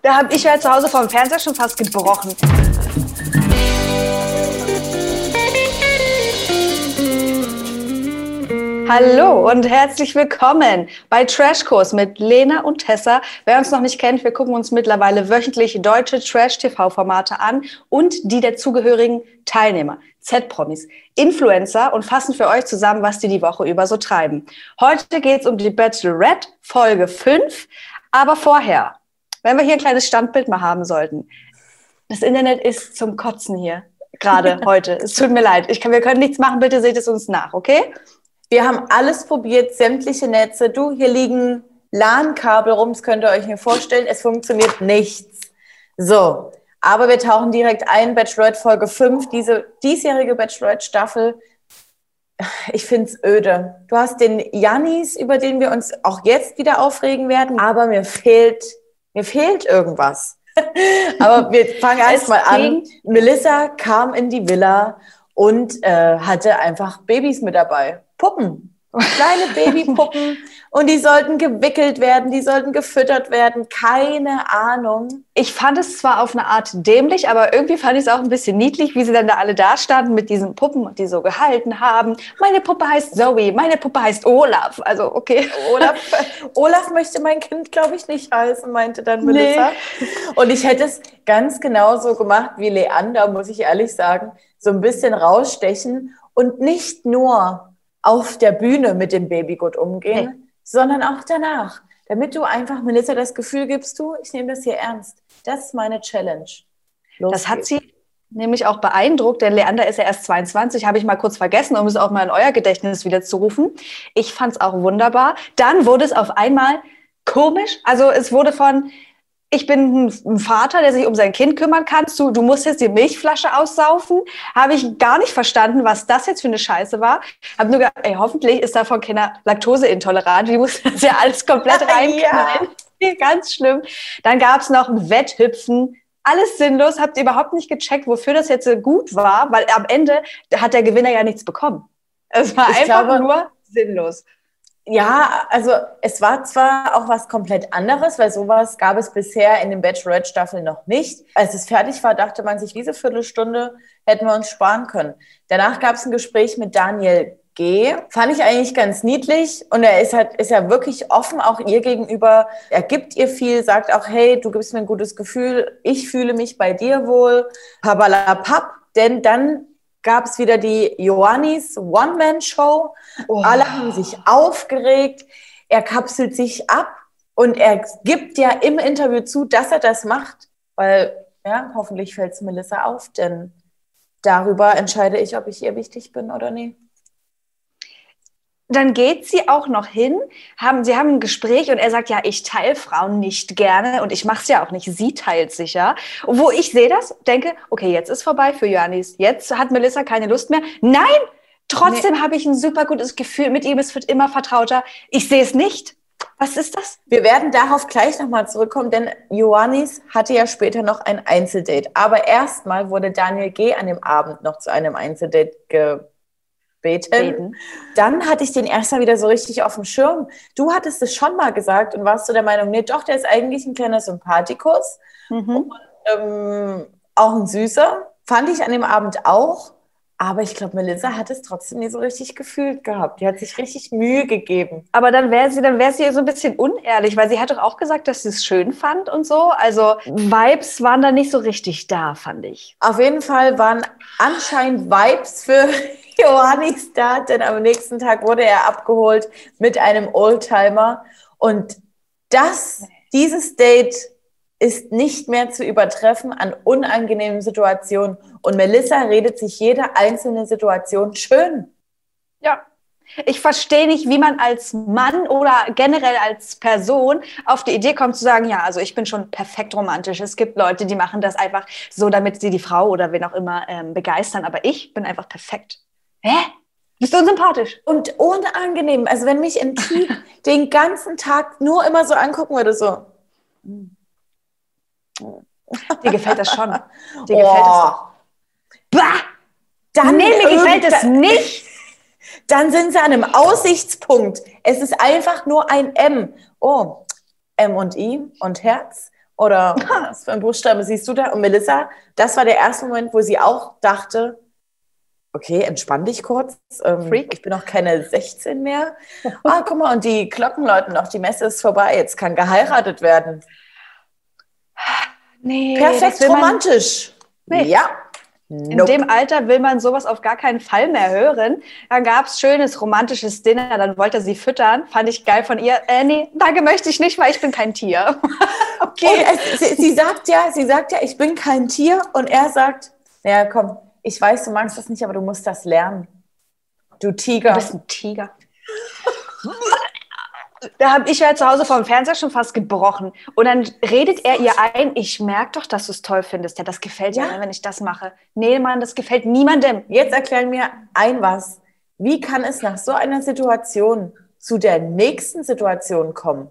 Da habe ich ja zu Hause vom Fernseher schon fast gebrochen. Hallo und herzlich willkommen bei Trashkurs mit Lena und Tessa. Wer uns noch nicht kennt, wir gucken uns mittlerweile wöchentlich deutsche Trash-TV-Formate an und die dazugehörigen Teilnehmer, Z-Promis, Influencer und fassen für euch zusammen, was die die Woche über so treiben. Heute geht es um die Bachelorette, Folge 5. Aber vorher, wenn wir hier ein kleines Standbild mal haben sollten. Das Internet ist zum Kotzen hier, gerade heute. Es tut mir leid. Ich kann, wir können nichts machen, bitte seht es uns nach, okay? Wir haben alles probiert, sämtliche Netze. Du, hier liegen LAN-Kabel rum, das könnt ihr euch mir vorstellen. Es funktioniert nichts. So, aber wir tauchen direkt ein, Bachelorette Folge 5, diese diesjährige Bachelorette-Staffel. Ich finde es öde. Du hast den Jannis, über den wir uns auch jetzt wieder aufregen werden, aber mir fehlt mir fehlt irgendwas. Aber wir fangen erstmal an. Melissa kam in die Villa und äh, hatte einfach Babys mit dabei. Puppen. Kleine Babypuppen und die sollten gewickelt werden, die sollten gefüttert werden, keine Ahnung. Ich fand es zwar auf eine Art dämlich, aber irgendwie fand ich es auch ein bisschen niedlich, wie sie dann da alle da standen mit diesen Puppen, die so gehalten haben. Meine Puppe heißt Zoe, meine Puppe heißt Olaf. Also okay. Olaf, Olaf möchte mein Kind, glaube ich, nicht heißen, meinte dann Melissa. Nee. Und ich hätte es ganz genauso gemacht wie Leander, muss ich ehrlich sagen. So ein bisschen rausstechen und nicht nur auf der Bühne mit dem Baby gut umgehen, nee. sondern auch danach. Damit du einfach Melissa das Gefühl gibst, du, ich nehme das hier ernst. Das ist meine Challenge. Los das hat sie nämlich auch beeindruckt, denn Leander ist ja erst 22, habe ich mal kurz vergessen, um es auch mal in euer Gedächtnis wieder zu rufen. Ich fand es auch wunderbar. Dann wurde es auf einmal komisch. Also es wurde von, ich bin ein Vater, der sich um sein Kind kümmern kann. Du, du musst jetzt die Milchflasche aussaufen. Habe ich gar nicht verstanden, was das jetzt für eine Scheiße war. Habe nur gedacht, ey, hoffentlich ist davon keiner Laktoseintolerant. Wie muss das ja alles komplett reinknallen? ja. Ganz schlimm. Dann gab es noch ein Wetthüpfen. Alles sinnlos. Habt ihr überhaupt nicht gecheckt, wofür das jetzt gut war? Weil am Ende hat der Gewinner ja nichts bekommen. Es war ich einfach glaube, nur sinnlos. Ja, also es war zwar auch was komplett anderes, weil sowas gab es bisher in den Bachelorette-Staffeln noch nicht. Als es fertig war, dachte man sich, diese Viertelstunde hätten wir uns sparen können. Danach gab es ein Gespräch mit Daniel G. Fand ich eigentlich ganz niedlich und er ist halt, ist ja wirklich offen auch ihr gegenüber. Er gibt ihr viel, sagt auch, hey, du gibst mir ein gutes Gefühl, ich fühle mich bei dir wohl. Pabalapap, denn dann gab es wieder die Joannis One-Man-Show. Oh. Alle haben sich aufgeregt. Er kapselt sich ab und er gibt ja im Interview zu, dass er das macht, weil ja, hoffentlich fällt es Melissa auf, denn darüber entscheide ich, ob ich ihr wichtig bin oder nicht dann geht sie auch noch hin, haben, sie haben ein Gespräch und er sagt, ja, ich teile Frauen nicht gerne und ich mache es ja auch nicht, sie teilt sich ja. Wo ich sehe das, denke, okay, jetzt ist vorbei für Johannes, jetzt hat Melissa keine Lust mehr. Nein, trotzdem nee. habe ich ein super gutes Gefühl, mit ihm, es wird immer vertrauter. Ich sehe es nicht. Was ist das? Wir werden darauf gleich nochmal zurückkommen, denn Ioannis hatte ja später noch ein Einzeldate. Aber erstmal wurde Daniel G. an dem Abend noch zu einem Einzeldate ge beten. beten. Dann hatte ich den erstmal wieder so richtig auf dem Schirm. Du hattest es schon mal gesagt und warst du der Meinung, nee, doch, der ist eigentlich ein kleiner Sympathikus. Mhm. Und, ähm, auch ein süßer. Fand ich an dem Abend auch. Aber ich glaube, Melissa hat es trotzdem nie so richtig gefühlt gehabt. Die hat sich richtig Mühe gegeben. Aber dann wäre sie, dann wäre sie so ein bisschen unehrlich, weil sie hat doch auch gesagt, dass sie es schön fand und so. Also Vibes waren da nicht so richtig da, fand ich. Auf jeden Fall waren anscheinend Vibes für Johannis da, denn am nächsten Tag wurde er abgeholt mit einem Oldtimer. Und das, dieses Date ist nicht mehr zu übertreffen an unangenehmen Situationen. Und Melissa redet sich jede einzelne Situation schön. Ja. Ich verstehe nicht, wie man als Mann oder generell als Person auf die Idee kommt zu sagen, ja, also ich bin schon perfekt romantisch. Es gibt Leute, die machen das einfach so, damit sie die Frau oder wen auch immer ähm, begeistern. Aber ich bin einfach perfekt. Hä? Bist du unsympathisch? Und unangenehm. Also wenn mich ein Typ den ganzen Tag nur immer so angucken würde, so. Dir gefällt das schon. Dir gefällt oh. das doch. Bah! Dann nee, mir gefällt es nicht. Dann sind sie an einem Aussichtspunkt. Es ist einfach nur ein M. Oh, M und I und Herz Oder was für ein Buchstabe siehst du da? Und Melissa, das war der erste Moment, wo sie auch dachte, okay, entspann dich kurz. Ähm, ich bin noch keine 16 mehr. Ah, guck mal, und die Glocken läuten noch, die Messe ist vorbei, jetzt kann geheiratet werden. Nee, Perfekt romantisch. Nee. Ja. In nope. dem Alter will man sowas auf gar keinen Fall mehr hören. Dann gab es schönes romantisches Dinner, dann wollte er sie füttern. Fand ich geil von ihr. Äh, nee, danke möchte ich nicht, weil ich bin kein Tier. okay. Es, sie, sie, sagt ja, sie sagt ja, ich bin kein Tier und er sagt, ja komm, ich weiß, du magst das nicht, aber du musst das lernen. Du Tiger. Du bist ein Tiger. da habe ich ja zu Hause vor dem Fernseher schon fast gebrochen. Und dann redet er ihr ein, ich merke doch, dass du es toll findest. Ja, das gefällt ja, dir, wenn ich das mache. Nee, Mann, das gefällt niemandem. Jetzt erklären mir ein was. Wie kann es nach so einer Situation zu der nächsten Situation kommen?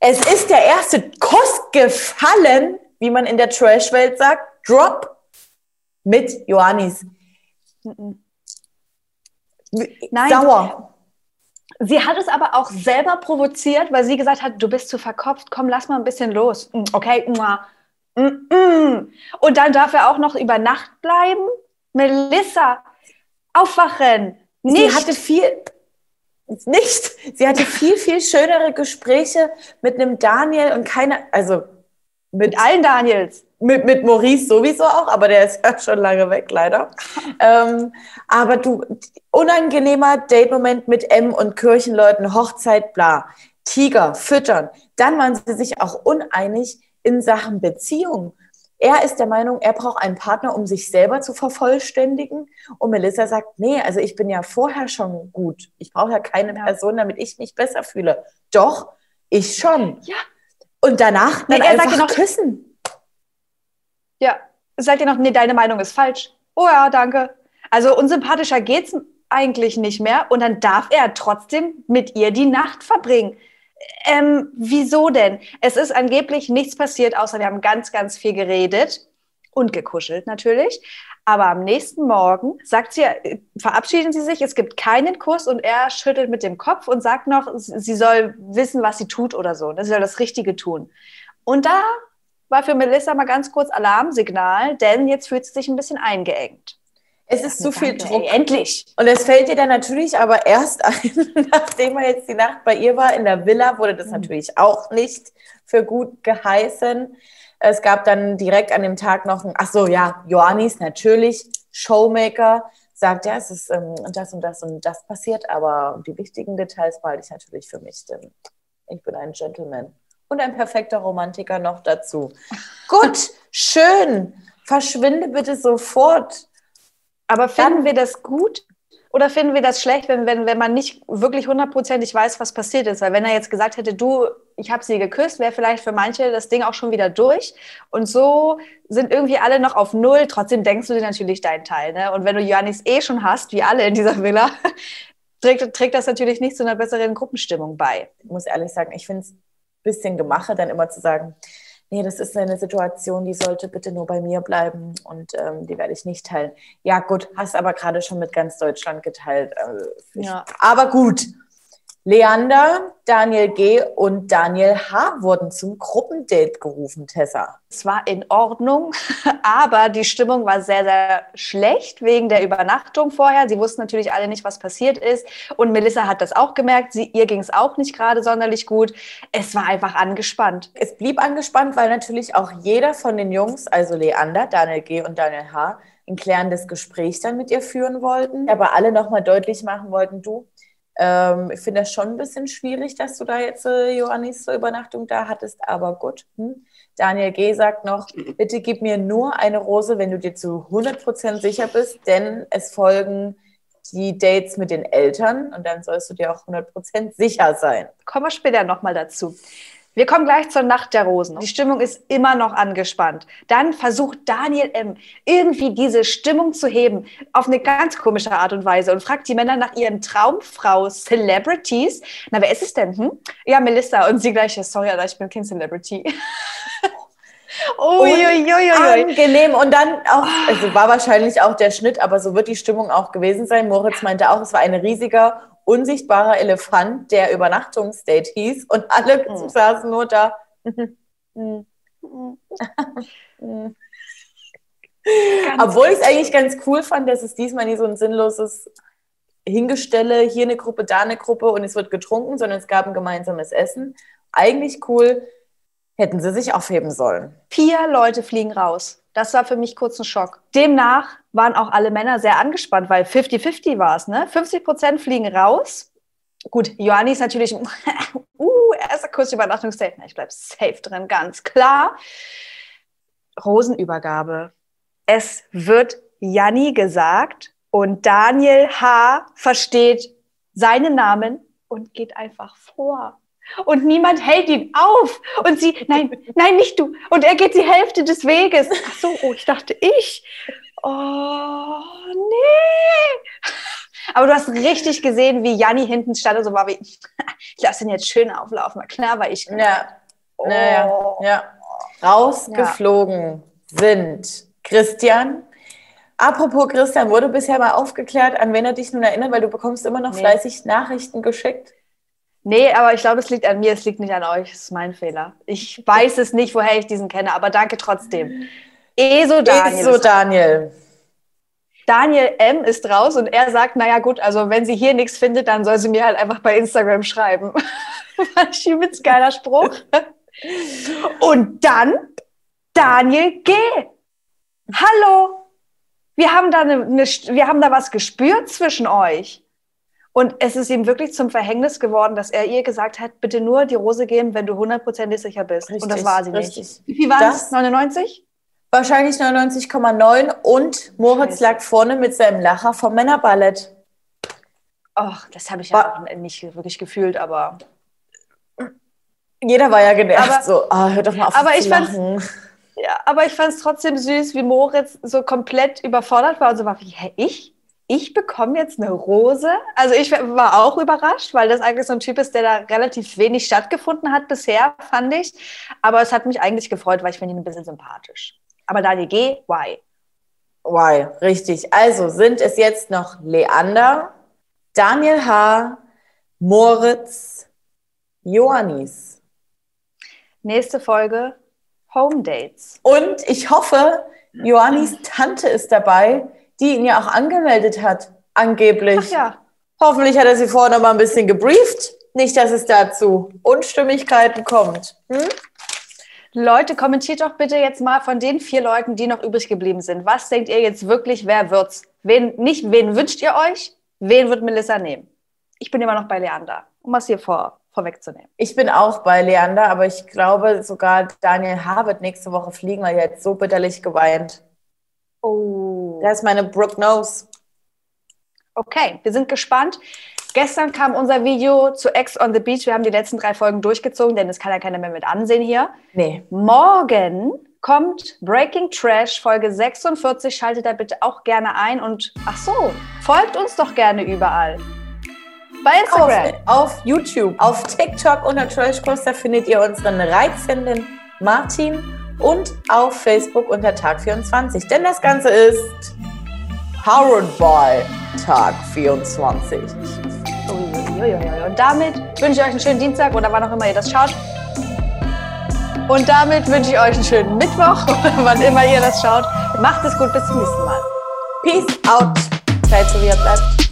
Es ist der erste Kuss gefallen, wie man in der Trash-Welt sagt. Drop mit Johannis. Nein. Sauer. Sie hat es aber auch selber provoziert, weil sie gesagt hat, du bist zu verkopft, komm, lass mal ein bisschen los. Mm, okay, und dann darf er auch noch über Nacht bleiben. Melissa, aufwachen. Nicht. Sie hatte viel, nicht. Sie hatte viel, viel schönere Gespräche mit einem Daniel und keine, also mit allen Daniels. Mit, mit Maurice sowieso auch, aber der ist ja schon lange weg, leider. ähm, aber du, unangenehmer Date-Moment mit M und Kirchenleuten, Hochzeit, bla. Tiger, füttern. Dann waren sie sich auch uneinig in Sachen Beziehung. Er ist der Meinung, er braucht einen Partner, um sich selber zu vervollständigen. Und Melissa sagt, nee, also ich bin ja vorher schon gut. Ich brauche ja keine. Person, damit ich mich besser fühle. Doch, ich schon. Ja. Und danach dann nee, er einfach sagt noch, küssen. Ja, seid ihr noch, nee, deine Meinung ist falsch. Oh ja, danke. Also unsympathischer geht's eigentlich nicht mehr und dann darf er trotzdem mit ihr die Nacht verbringen. Ähm, wieso denn? Es ist angeblich nichts passiert, außer wir haben ganz, ganz viel geredet und gekuschelt natürlich. Aber am nächsten Morgen sagt sie, verabschieden Sie sich, es gibt keinen Kuss und er schüttelt mit dem Kopf und sagt noch, sie soll wissen, was sie tut oder so. Sie soll das Richtige tun. Und da war für Melissa mal ganz kurz Alarmsignal, denn jetzt fühlt sie sich ein bisschen eingeengt. Es ist zu viel Druck. Ey, endlich. Und es fällt ihr dann natürlich aber erst ein, nachdem er jetzt die Nacht bei ihr war in der Villa, wurde das mhm. natürlich auch nicht für gut geheißen. Es gab dann direkt an dem Tag noch ein, ach so, ja, Johannis natürlich, Showmaker, sagt, ja, es ist ähm, das und das und das passiert, aber die wichtigen Details behalte ich natürlich für mich, denn ich bin ein Gentleman und ein perfekter Romantiker noch dazu. Gut, schön. Verschwinde bitte sofort. Aber finden Dann, wir das gut oder finden wir das schlecht, wenn, wenn, wenn man nicht wirklich hundertprozentig weiß, was passiert ist? Weil wenn er jetzt gesagt hätte, du, ich habe sie geküsst, wäre vielleicht für manche das Ding auch schon wieder durch. Und so sind irgendwie alle noch auf Null. Trotzdem denkst du dir natürlich deinen Teil. Ne? Und wenn du Johannis eh schon hast, wie alle in dieser Villa, trägt, trägt das natürlich nicht zu einer besseren Gruppenstimmung bei. Ich muss ehrlich sagen, ich finde es bisschen Gemache, dann immer zu sagen, nee, das ist eine Situation, die sollte bitte nur bei mir bleiben und ähm, die werde ich nicht teilen. Ja, gut, hast aber gerade schon mit ganz Deutschland geteilt. Also, ja. Aber gut, Leander, Daniel G. und Daniel H. wurden zum Gruppendate gerufen, Tessa. Es war in Ordnung, aber die Stimmung war sehr, sehr schlecht wegen der Übernachtung vorher. Sie wussten natürlich alle nicht, was passiert ist. Und Melissa hat das auch gemerkt. Sie, ihr ging es auch nicht gerade sonderlich gut. Es war einfach angespannt. Es blieb angespannt, weil natürlich auch jeder von den Jungs, also Leander, Daniel G. und Daniel H., ein klärendes Gespräch dann mit ihr führen wollten. Aber alle nochmal deutlich machen wollten, du, ähm, ich finde das schon ein bisschen schwierig, dass du da jetzt äh, Johannis zur Übernachtung da hattest, aber gut. Hm. Daniel G. sagt noch, bitte gib mir nur eine Rose, wenn du dir zu 100% sicher bist, denn es folgen die Dates mit den Eltern und dann sollst du dir auch 100% sicher sein. Kommen wir später nochmal dazu. Wir kommen gleich zur Nacht der Rosen. Die Stimmung ist immer noch angespannt. Dann versucht Daniel M. irgendwie diese Stimmung zu heben auf eine ganz komische Art und Weise und fragt die Männer nach ihren Traumfrau Celebrities. Na, wer ist es denn? Hm? Ja, Melissa. Und sie gleich, sorry, aber ich bin kein Celebrity. Uiuiuiui. Angenehm. Und dann auch, also war wahrscheinlich auch der Schnitt, aber so wird die Stimmung auch gewesen sein. Moritz meinte auch, es war ein riesiger unsichtbarer Elefant, der Übernachtungsdate hieß und alle mhm. saßen nur da. Obwohl ich es eigentlich ganz cool fand, dass es diesmal nie so ein sinnloses Hingestelle, hier eine Gruppe, da eine Gruppe und es wird getrunken, sondern es gab ein gemeinsames Essen. Eigentlich cool, hätten sie sich aufheben sollen. Vier Leute fliegen raus. Das war für mich kurz ein Schock. Demnach waren auch alle Männer sehr angespannt, weil 50-50 war es. Ne? 50 Prozent fliegen raus. Gut, Johanni ist natürlich, uh, erster Kurs Übernachtungssafe. Ich bleibe safe drin, ganz klar. Rosenübergabe. Es wird Janni gesagt und Daniel H. versteht seinen Namen und geht einfach vor. Und niemand hält ihn auf. Und sie, nein, nein, nicht du. Und er geht die Hälfte des Weges. Ach so, oh, ich dachte ich. Oh, nee. Aber du hast richtig gesehen, wie Janni hinten stand und so war wie, ich lasse ihn jetzt schön auflaufen. Klar war ich. Ja. Oh. Naja, ja. Rausgeflogen ja. sind Christian. Apropos Christian, wurde bisher mal aufgeklärt, an wen er dich nun erinnert, weil du bekommst immer noch nee. fleißig Nachrichten geschickt. Nee, aber ich glaube, es liegt an mir, es liegt nicht an euch. Das ist mein Fehler. Ich weiß es nicht, woher ich diesen kenne, aber danke trotzdem. ESO Daniel. ESO Daniel. Daniel M. ist raus und er sagt, naja gut, also wenn sie hier nichts findet, dann soll sie mir halt einfach bei Instagram schreiben. War ein übelst geiler Spruch. Und dann Daniel G. Hallo. Wir haben da, eine, eine, wir haben da was gespürt zwischen euch. Und es ist ihm wirklich zum Verhängnis geworden, dass er ihr gesagt hat, bitte nur die Rose geben, wenn du hundertprozentig sicher bist. Richtig, und das war sie richtig. nicht. Wie viel waren es? 99? Wahrscheinlich 99,9 und Moritz lag vorne mit seinem Lacher vom Männerballett. Ach, das habe ich ja auch nicht wirklich gefühlt, aber. Jeder war ja genervt, aber, so, oh, hör doch mal auf aber zu ich lachen. Ja, aber ich fand es trotzdem süß, wie Moritz so komplett überfordert war und so war wie, hä, ich? Ich bekomme jetzt eine Rose? Also ich war auch überrascht, weil das eigentlich so ein Typ ist, der da relativ wenig stattgefunden hat bisher, fand ich. Aber es hat mich eigentlich gefreut, weil ich finde ihn ein bisschen sympathisch. Aber Daniel G, why? Why, richtig. Also sind es jetzt noch Leander, Daniel H., Moritz, Johannis. Nächste Folge, Home Dates. Und ich hoffe, Johannis Tante ist dabei, die ihn ja auch angemeldet hat, angeblich. Ach ja. Hoffentlich hat er sie vorher noch mal ein bisschen gebrieft. Nicht, dass es dazu Unstimmigkeiten kommt. Hm? Leute, kommentiert doch bitte jetzt mal von den vier Leuten, die noch übrig geblieben sind. Was denkt ihr jetzt wirklich, wer wird's? Wen, nicht, wen wünscht ihr euch? Wen wird Melissa nehmen? Ich bin immer noch bei Leander, um was hier vor, vorwegzunehmen. Ich bin auch bei Leander, aber ich glaube sogar Daniel H. wird nächste Woche fliegen, weil er jetzt so bitterlich geweint. Oh. Da ist meine Brooke Nose. Okay, wir sind gespannt. Gestern kam unser Video zu Ex on the Beach. Wir haben die letzten drei Folgen durchgezogen, denn es kann ja keiner mehr mit ansehen hier. Nee. Morgen kommt Breaking Trash Folge 46. Schaltet da bitte auch gerne ein und ach so, folgt uns doch gerne überall. Bei Instagram. Auf, auf YouTube, auf TikTok unter Trashkurs, da findet ihr unseren reizenden Martin und auf Facebook unter Tag 24. Denn das Ganze ist powered by Tag 24. Und damit wünsche ich euch einen schönen Dienstag oder wann auch immer ihr das schaut. Und damit wünsche ich euch einen schönen Mittwoch oder wann immer ihr das schaut. Macht es gut, bis zum nächsten Mal. Peace out. Zeit so wie ihr bleibt.